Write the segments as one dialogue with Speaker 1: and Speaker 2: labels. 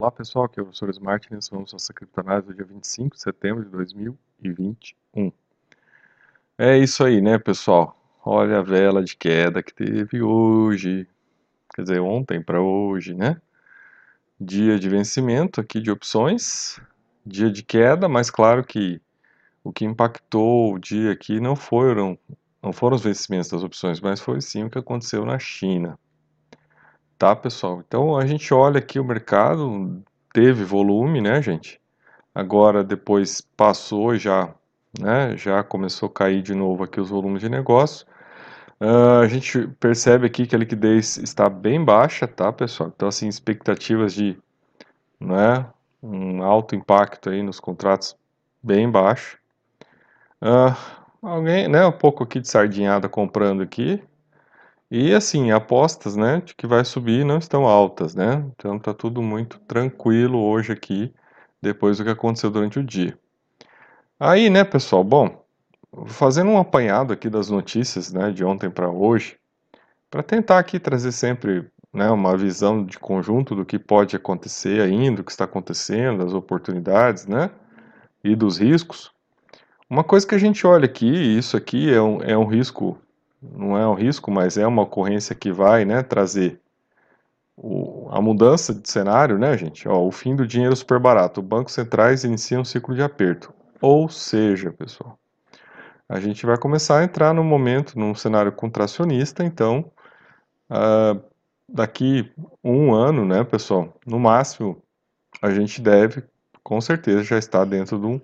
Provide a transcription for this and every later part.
Speaker 1: Olá pessoal, aqui é o professor Smart e nós vamos nossa criptonase do dia 25 de setembro de 2021. É isso aí, né pessoal? Olha a vela de queda que teve hoje, quer dizer, ontem para hoje, né? Dia de vencimento aqui de opções, dia de queda, mas claro que o que impactou o dia aqui não foram, não foram os vencimentos das opções, mas foi sim o que aconteceu na China. Tá, pessoal? Então a gente olha aqui o mercado, teve volume, né, gente? Agora depois passou já, né, já começou a cair de novo aqui os volumes de negócio. Uh, a gente percebe aqui que a liquidez está bem baixa, tá, pessoal? Então, assim, expectativas de, né, um alto impacto aí nos contratos bem baixo. Uh, alguém, né, um pouco aqui de sardinhada comprando aqui, e assim, apostas, né, de que vai subir não estão altas, né? Então tá tudo muito tranquilo hoje aqui, depois do que aconteceu durante o dia. Aí, né, pessoal, bom, fazendo um apanhado aqui das notícias, né, de ontem para hoje, para tentar aqui trazer sempre, né, uma visão de conjunto do que pode acontecer ainda, do que está acontecendo, das oportunidades, né, e dos riscos. Uma coisa que a gente olha aqui, e isso aqui é um, é um risco não é um risco, mas é uma ocorrência que vai né, trazer o, a mudança de cenário, né, gente? Ó, o fim do dinheiro super barato. Bancos centrais iniciam um ciclo de aperto. Ou seja, pessoal, a gente vai começar a entrar num momento, num cenário contracionista, então, uh, daqui um ano, né, pessoal, no máximo, a gente deve, com certeza, já estar dentro de um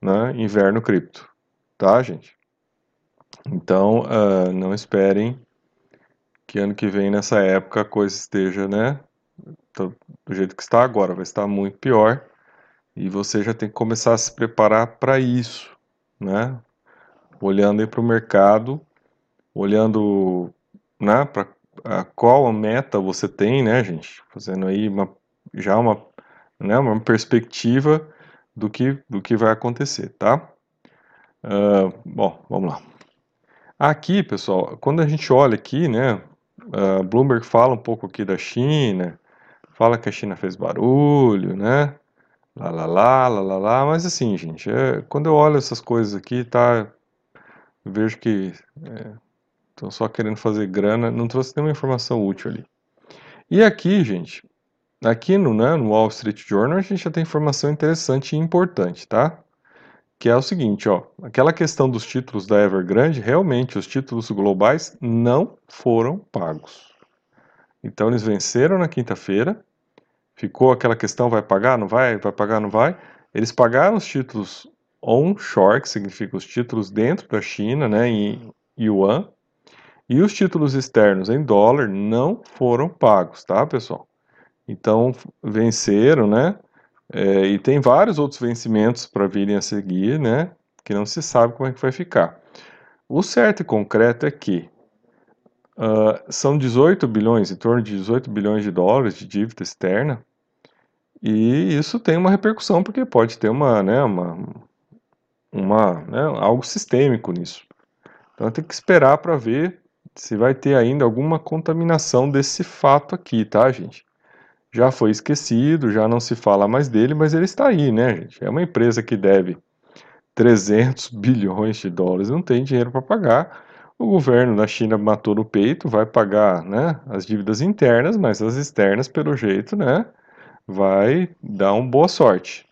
Speaker 1: né, inverno cripto, tá, gente? Então, uh, não esperem que ano que vem, nessa época, a coisa esteja, né, do jeito que está agora, vai estar muito pior. E você já tem que começar a se preparar para isso, né? Olhando aí para o mercado, olhando, né, para qual a meta você tem, né, gente? Fazendo aí uma, já uma, né, uma perspectiva do que, do que vai acontecer, tá? Uh, bom, vamos lá. Aqui, pessoal, quando a gente olha aqui, né, Bloomberg fala um pouco aqui da China, fala que a China fez barulho, né, lá, lá, lá, lá, lá, lá mas assim, gente, é, quando eu olho essas coisas aqui, tá, vejo que estão é, só querendo fazer grana, não trouxe nenhuma informação útil ali. E aqui, gente, aqui no, né, no Wall Street Journal, a gente já tem informação interessante e importante, tá? Que é o seguinte, ó, aquela questão dos títulos da Evergrande, realmente os títulos globais não foram pagos. Então eles venceram na quinta-feira, ficou aquela questão, vai pagar, não vai, vai pagar, não vai. Eles pagaram os títulos onshore, que significa os títulos dentro da China, né, em yuan, e os títulos externos em dólar não foram pagos, tá, pessoal? Então venceram, né? É, e tem vários outros vencimentos para virem a seguir, né? Que não se sabe como é que vai ficar. O certo e concreto é que uh, são 18 bilhões, em torno de 18 bilhões de dólares de dívida externa, e isso tem uma repercussão porque pode ter uma, né, uma, uma né, algo sistêmico nisso. Então tem que esperar para ver se vai ter ainda alguma contaminação desse fato aqui, tá, gente? Já foi esquecido, já não se fala mais dele, mas ele está aí, né, gente? É uma empresa que deve 300 bilhões de dólares, não tem dinheiro para pagar. O governo da China matou no peito, vai pagar, né, as dívidas internas, mas as externas, pelo jeito, né, vai dar uma boa sorte.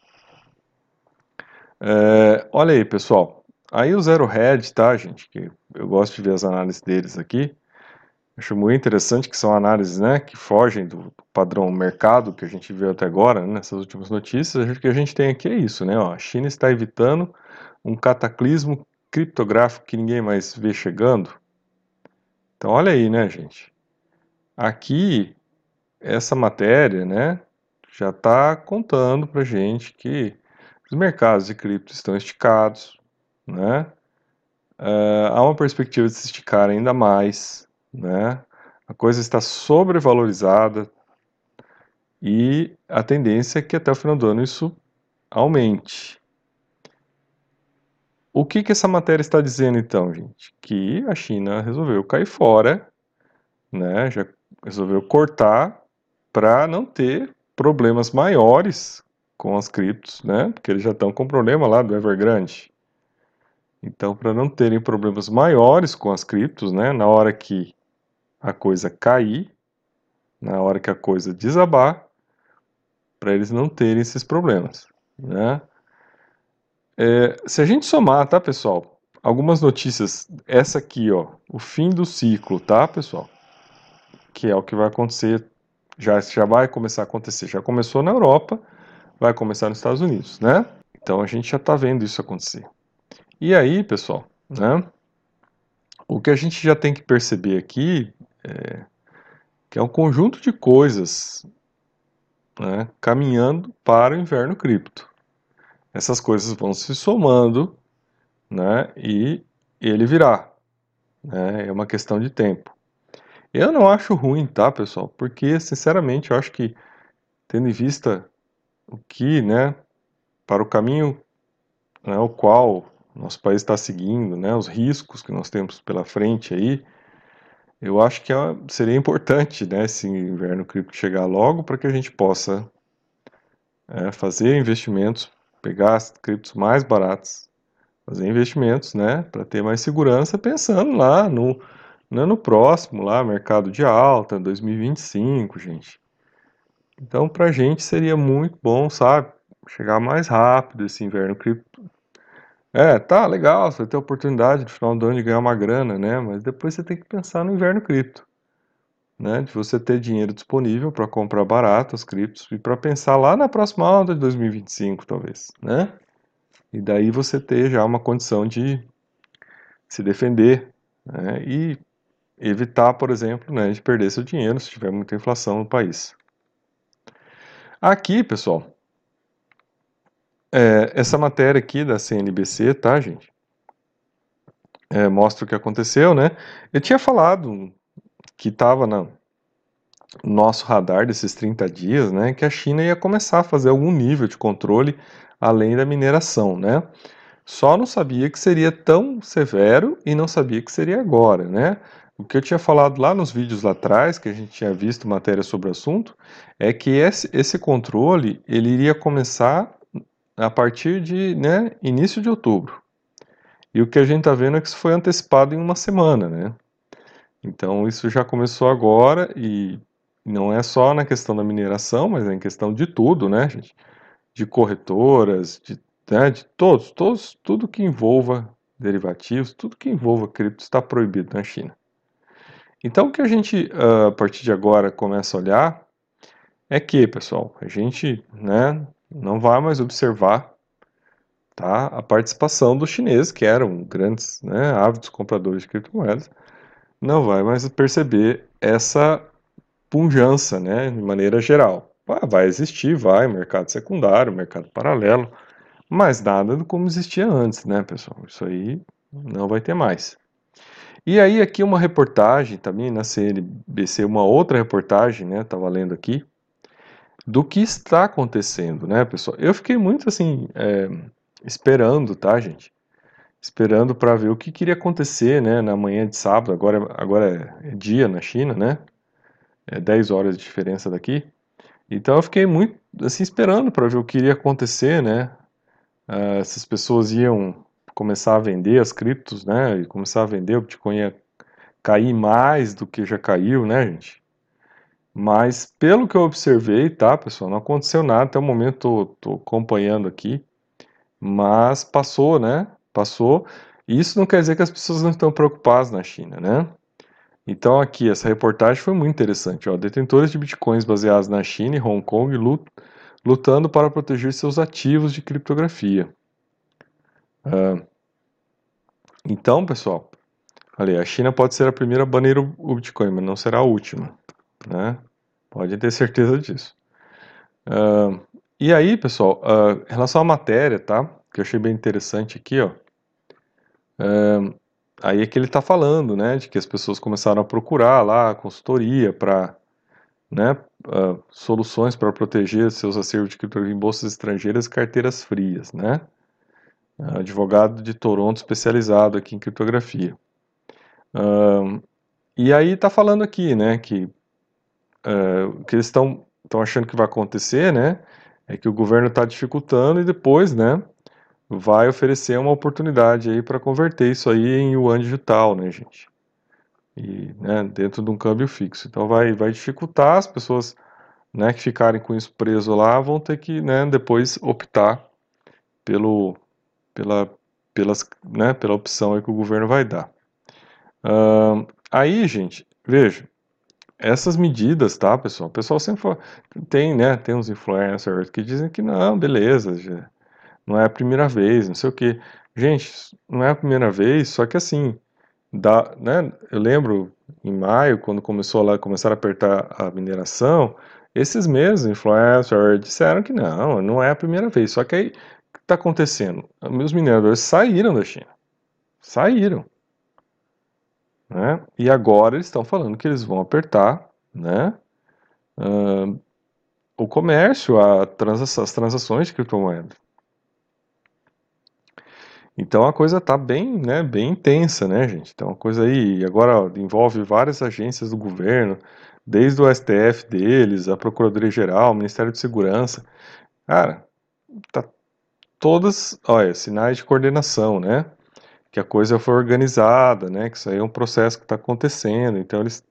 Speaker 1: É, olha aí, pessoal. Aí o Zero Head, tá, gente? Que eu gosto de ver as análises deles aqui. Acho muito interessante que são análises né, que fogem do padrão mercado que a gente viu até agora, né, nessas últimas notícias. O que a gente tem aqui é isso, né? Ó, a China está evitando um cataclismo criptográfico que ninguém mais vê chegando. Então, olha aí, né, gente? Aqui, essa matéria, né, já está contando para gente que os mercados de cripto estão esticados, né? Uh, há uma perspectiva de se esticar ainda mais né? A coisa está sobrevalorizada e a tendência é que até o final do ano isso aumente. O que, que essa matéria está dizendo então, gente? Que a China resolveu cair fora, né? Já resolveu cortar para não ter problemas maiores com as criptos, né? Porque eles já estão com problema lá do Evergrande. Então, para não terem problemas maiores com as criptos, né? Na hora que a coisa cair, na hora que a coisa desabar, para eles não terem esses problemas, né? É, se a gente somar, tá, pessoal? Algumas notícias, essa aqui, ó, o fim do ciclo, tá, pessoal? Que é o que vai acontecer, já, já vai começar a acontecer, já começou na Europa, vai começar nos Estados Unidos, né? Então a gente já está vendo isso acontecer. E aí, pessoal, né? O que a gente já tem que perceber aqui é que é um conjunto de coisas né, caminhando para o inverno cripto. Essas coisas vão se somando né, e ele virá. Né, é uma questão de tempo. Eu não acho ruim, tá, pessoal? Porque, sinceramente, eu acho que, tendo em vista o que, né, para o caminho né, o qual nosso país está seguindo, né, os riscos que nós temos pela frente aí, eu acho que é, seria importante, né, esse inverno cripto chegar logo para que a gente possa é, fazer investimentos, pegar as criptos mais baratas, fazer investimentos, né, para ter mais segurança, pensando lá no, no ano próximo, lá, mercado de alta, 2025, gente. Então, para a gente seria muito bom, sabe, chegar mais rápido esse inverno cripto é, tá legal, você ter a oportunidade no final do ano de ganhar uma grana, né? Mas depois você tem que pensar no inverno cripto, né? De você ter dinheiro disponível para comprar barato as criptos e para pensar lá na próxima onda de 2025, talvez, né? E daí você ter já uma condição de se defender né? e evitar, por exemplo, né, de perder seu dinheiro se tiver muita inflação no país. Aqui, pessoal, é, essa matéria aqui da CNBC, tá, gente? É, mostra o que aconteceu, né? Eu tinha falado que estava no nosso radar desses 30 dias, né? Que a China ia começar a fazer algum nível de controle além da mineração, né? Só não sabia que seria tão severo e não sabia que seria agora, né? O que eu tinha falado lá nos vídeos lá atrás, que a gente tinha visto matéria sobre o assunto, é que esse, esse controle ele iria começar a partir de né, início de outubro. E o que a gente está vendo é que isso foi antecipado em uma semana, né? Então isso já começou agora e não é só na questão da mineração, mas é em questão de tudo, né, gente? De corretoras, de, né, de todos, todos, tudo que envolva derivativos, tudo que envolva cripto está proibido na China. Então o que a gente, ah, a partir de agora, começa a olhar é que, pessoal, a gente, né, não vai mais observar tá, a participação dos chineses, que eram grandes, né, ávidos compradores de criptomoedas, não vai mais perceber essa punjança, né, de maneira geral. Ah, vai existir, vai, mercado secundário, mercado paralelo, mas nada do como existia antes, né, pessoal? Isso aí não vai ter mais. E aí aqui uma reportagem também na CNBC, uma outra reportagem, né, estava lendo aqui, do que está acontecendo, né, pessoal? Eu fiquei muito assim, é, esperando, tá, gente? Esperando para ver o que queria acontecer, né, na manhã de sábado, agora, agora é dia na China, né? É 10 horas de diferença daqui. Então eu fiquei muito assim esperando para ver o que iria acontecer, né? Uh, essas pessoas iam começar a vender as criptos, né? E começar a vender o Bitcoin ia cair mais do que já caiu, né, gente? Mas pelo que eu observei, tá, pessoal, não aconteceu nada até o momento, tô acompanhando aqui, mas passou, né? Passou. Isso não quer dizer que as pessoas não estão preocupadas na China, né? Então aqui essa reportagem foi muito interessante, ó. Detentores de bitcoins baseados na China e Hong Kong lut lutando para proteger seus ativos de criptografia. Uh, então, pessoal, olha, a China pode ser a primeira a banir o Bitcoin, mas não será a última né? Pode ter certeza disso. Uh, e aí, pessoal, uh, em relação à matéria, tá? Que eu achei bem interessante aqui, ó. Uh, aí é que ele está falando, né? De que as pessoas começaram a procurar lá a consultoria para, né? soluções para proteger seus acervos de criptografia em bolsas estrangeiras e carteiras frias, né? advogado de Toronto especializado aqui em criptografia. e aí está falando aqui, né? Que uh, que eles estão achando que vai acontecer, né? É que o governo está dificultando e depois, né? Vai oferecer uma oportunidade aí para converter isso aí em yuan digital, né, gente? E, né, dentro de um câmbio fixo. Então vai, vai dificultar as pessoas, né, que ficarem com isso preso lá, vão ter que, né, depois optar pelo, pela, pelas, né, pela opção que o governo vai dar. Uh, aí, gente, veja, essas medidas, tá, pessoal? O pessoal sempre fala, tem, né, tem uns influencers que dizem que não, beleza, já, não é a primeira vez, não sei o que. Gente, não é a primeira vez, só que assim, dá, né, eu lembro em maio, quando começou lá, começaram a apertar a mineração, esses mesmos influencers disseram que não, não é a primeira vez. Só que aí, o que está acontecendo? Os mineradores saíram da China. Saíram. Né? E agora eles estão falando que eles vão apertar né, uh, o comércio, as transações de criptomoedas. Então a coisa está bem, né, bem intensa, né, gente? Então a coisa aí agora envolve várias agências do governo, desde o STF deles, a Procuradoria Geral, o Ministério de Segurança. Cara, tá todas, olha, sinais de coordenação, né? Que a coisa foi organizada, né? Que isso aí é um processo que está acontecendo. Então eles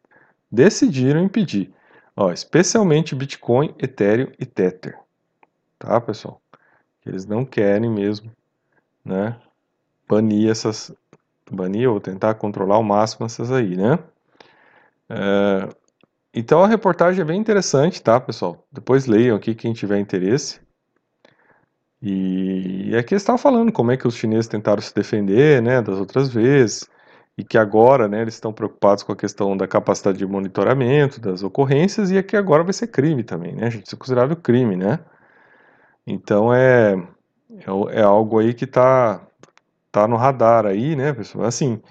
Speaker 1: decidiram impedir, ó, especialmente Bitcoin, Ethereum e Tether, tá, pessoal? Eles não querem mesmo, né? Banir essas, banir ou tentar controlar ao máximo essas aí, né? É, então a reportagem é bem interessante, tá, pessoal? Depois leiam aqui quem tiver interesse. E, aqui eles estavam falando como é que os chineses tentaram se defender, né, das outras vezes, e que agora, né, eles estão preocupados com a questão da capacidade de monitoramento das ocorrências, e aqui agora vai ser crime também, né, gente, isso é considerado crime, né. Então é, é, é algo aí que está tá no radar aí, né, pessoal, assim,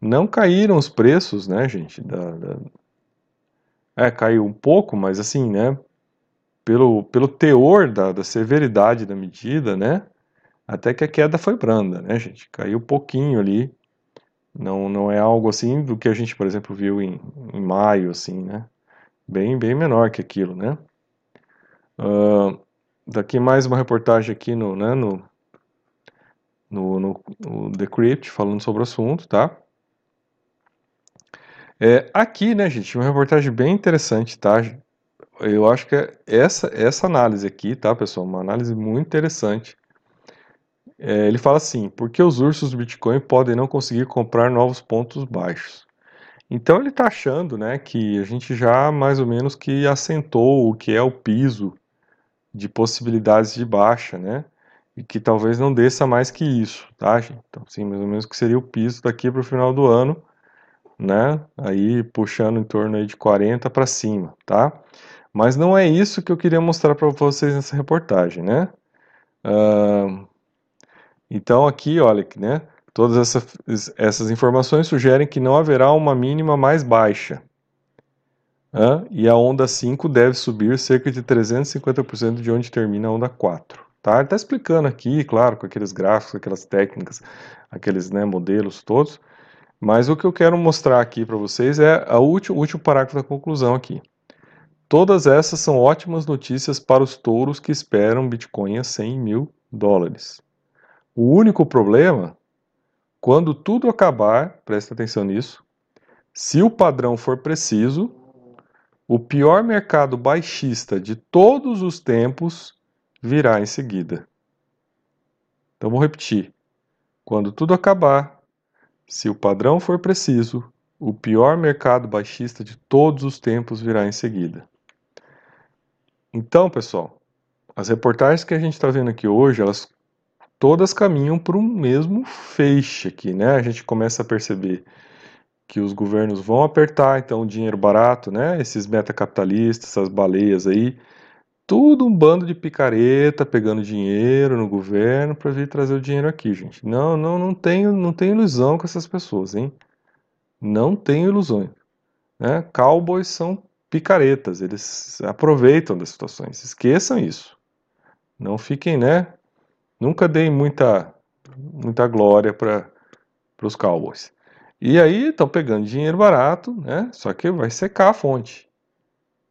Speaker 1: não caíram os preços, né, gente, da, da... é, caiu um pouco, mas assim, né, pelo, pelo teor da, da severidade da medida, né? Até que a queda foi branda, né, gente? Caiu pouquinho ali. Não, não é algo assim do que a gente, por exemplo, viu em, em maio, assim, né? Bem, bem menor que aquilo, né? Uh, daqui mais uma reportagem aqui no, né, no, no, no, no Decrypt, falando sobre o assunto, tá? É, aqui, né, gente, uma reportagem bem interessante, tá? Eu acho que é essa, essa análise aqui, tá, pessoal? Uma análise muito interessante. É, ele fala assim: por que os ursos do Bitcoin podem não conseguir comprar novos pontos baixos? Então ele está achando, né, que a gente já mais ou menos que assentou o que é o piso de possibilidades de baixa, né? E que talvez não desça mais que isso, tá, gente? Então, sim, mais ou menos que seria o piso daqui para o final do ano, né? Aí puxando em torno aí de 40 para cima, tá? Mas não é isso que eu queria mostrar para vocês nessa reportagem, né? Uh, então aqui, olha, né? Todas essa, essas informações sugerem que não haverá uma mínima mais baixa. Uh, e a onda 5 deve subir cerca de 350% de onde termina a onda 4. Tá? Ele está explicando aqui, claro, com aqueles gráficos, aquelas técnicas, aqueles né, modelos todos. Mas o que eu quero mostrar aqui para vocês é o último, último parágrafo da conclusão aqui. Todas essas são ótimas notícias para os touros que esperam Bitcoin a 100 mil dólares. O único problema, quando tudo acabar, presta atenção nisso, se o padrão for preciso, o pior mercado baixista de todos os tempos virá em seguida. Então vou repetir. Quando tudo acabar, se o padrão for preciso, o pior mercado baixista de todos os tempos virá em seguida. Então, pessoal, as reportagens que a gente está vendo aqui hoje, elas todas caminham para um mesmo feixe aqui, né? A gente começa a perceber que os governos vão apertar, então, o dinheiro barato, né? Esses metacapitalistas, essas baleias aí, tudo um bando de picareta pegando dinheiro no governo para vir trazer o dinheiro aqui, gente. Não, não, não tenho, não tenho ilusão com essas pessoas, hein? Não tenho ilusões. Né? Cowboys são picaretas, eles aproveitam das situações. Esqueçam isso. Não fiquem, né? Nunca deem muita, muita glória para os cowboys. E aí estão pegando dinheiro barato, né? Só que vai secar a fonte,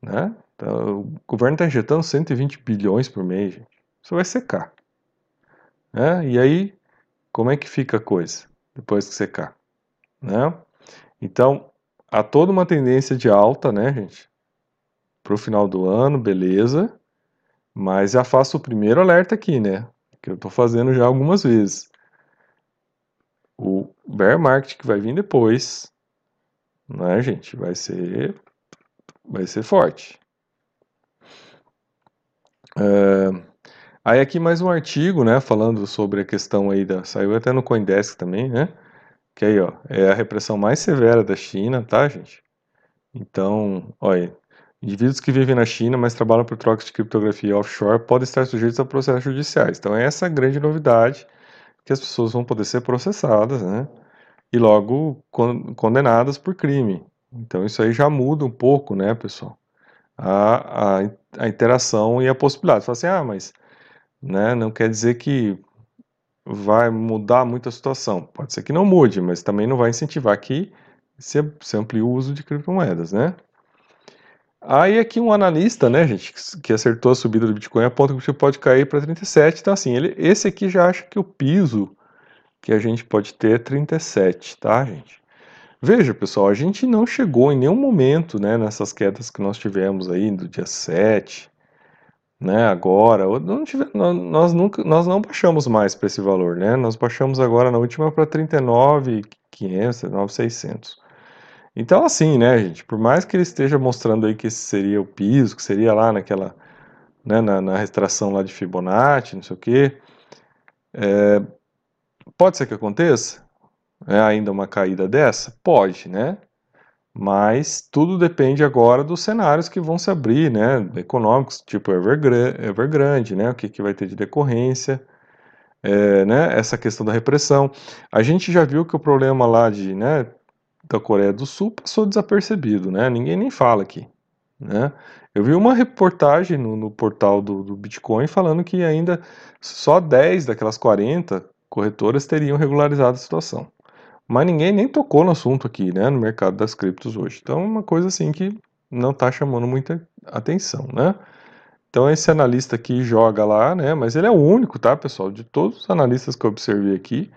Speaker 1: né? Tá, o governo está injetando 120 bilhões por mês, gente. Isso vai secar. Né? E aí, como é que fica a coisa depois que secar? Né? Então, há toda uma tendência de alta, né, gente? Para o final do ano, beleza. Mas já faço o primeiro alerta aqui, né? Que eu estou fazendo já algumas vezes. O bear market que vai vir depois, né, gente? Vai ser, vai ser forte. É, aí aqui mais um artigo, né, falando sobre a questão aí da, saiu até no CoinDesk também, né? Que aí, ó, é a repressão mais severa da China, tá, gente? Então, olha, indivíduos que vivem na China, mas trabalham por trocas de criptografia offshore, podem estar sujeitos a processos judiciais. Então, é essa a grande novidade, que as pessoas vão poder ser processadas, né? E logo condenadas por crime. Então, isso aí já muda um pouco, né, pessoal? A, a, a interação e a possibilidade. Você fala assim, ah, mas né, não quer dizer que vai mudar muito a situação. Pode ser que não mude, mas também não vai incentivar que se, se amplie o uso de criptomoedas, né? Aí aqui um analista, né, gente, que acertou a subida do Bitcoin aponta que o pode cair para 37. Então assim, ele, esse aqui já acha que o piso que a gente pode ter é 37, tá, gente? Veja, pessoal, a gente não chegou em nenhum momento, né, nessas quedas que nós tivemos aí do dia 7, né, agora, não tive, nós, nunca, nós não baixamos mais para esse valor, né, nós baixamos agora na última para 39.500, 39.600. Então, assim, né, gente, por mais que ele esteja mostrando aí que esse seria o piso, que seria lá naquela, né, na, na retração lá de Fibonacci, não sei o quê, é, pode ser que aconteça, é ainda uma caída dessa? Pode, né, mas tudo depende agora dos cenários que vão se abrir, né, econômicos, tipo Evergrande, Evergrande né, o que, que vai ter de decorrência, é, né, essa questão da repressão. A gente já viu que o problema lá de, né, da Coreia do Sul passou desapercebido, né, ninguém nem fala aqui, né. Eu vi uma reportagem no, no portal do, do Bitcoin falando que ainda só 10 daquelas 40 corretoras teriam regularizado a situação. Mas ninguém nem tocou no assunto aqui, né, no mercado das criptos hoje. Então, é uma coisa assim que não está chamando muita atenção, né? Então, esse analista aqui joga lá, né? Mas ele é o único, tá, pessoal? De todos os analistas que eu observei aqui,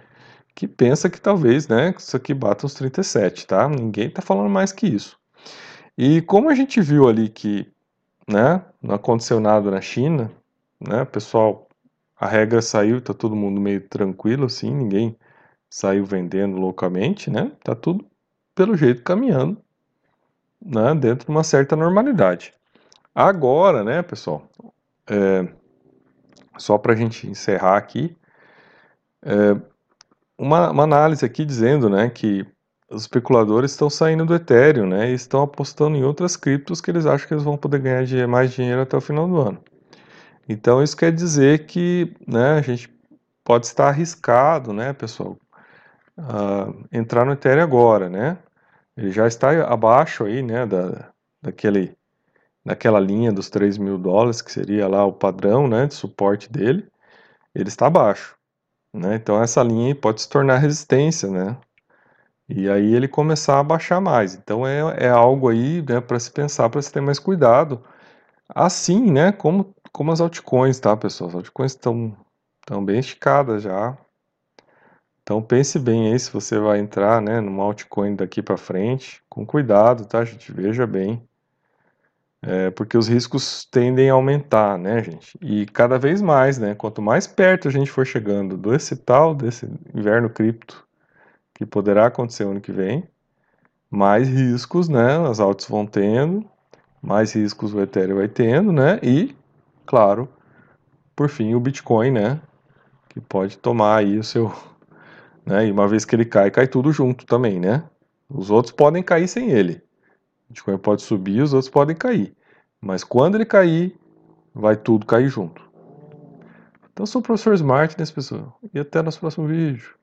Speaker 1: que pensa que talvez, né, isso aqui bata os 37, tá? Ninguém está falando mais que isso. E como a gente viu ali que, né, não aconteceu nada na China, né, pessoal, a regra saiu, tá todo mundo meio tranquilo, assim, ninguém saiu vendendo loucamente, né? Tá tudo pelo jeito caminhando, né? Dentro de uma certa normalidade. Agora, né, pessoal? É, só para a gente encerrar aqui, é, uma, uma, análise aqui dizendo, né, que os especuladores estão saindo do Ethereum, né, e estão apostando em outras criptos que eles acham que eles vão poder ganhar mais dinheiro até o final do ano. Então isso quer dizer que, né, a gente pode estar arriscado, né, pessoal, uh, entrar no Ethereum agora, né? Ele já está abaixo aí, né, da, daquele, daquela linha dos 3 mil dólares, que seria lá o padrão, né, de suporte dele, ele está abaixo, né? Então essa linha pode se tornar resistência, né? E aí ele começar a baixar mais. Então é, é algo aí, né, para se pensar, para se ter mais cuidado. Assim, né, como, como as altcoins, tá, pessoal? As altcoins estão, estão bem esticadas já, então pense bem aí se você vai entrar, né, no altcoin daqui para frente, com cuidado, tá, gente? Veja bem, é, porque os riscos tendem a aumentar, né, gente? E cada vez mais, né? Quanto mais perto a gente for chegando desse tal, desse inverno cripto, que poderá acontecer ano que vem, mais riscos, né? As altas vão tendo, mais riscos o Ethereum vai tendo, né? E, claro, por fim, o Bitcoin, né? Que pode tomar aí o seu né? E uma vez que ele cai, cai tudo junto também, né? Os outros podem cair sem ele. Bitcoin pode subir, os outros podem cair. Mas quando ele cair, vai tudo cair junto. Então, sou o professor Smart, né, pessoal? E até nosso próximo vídeo.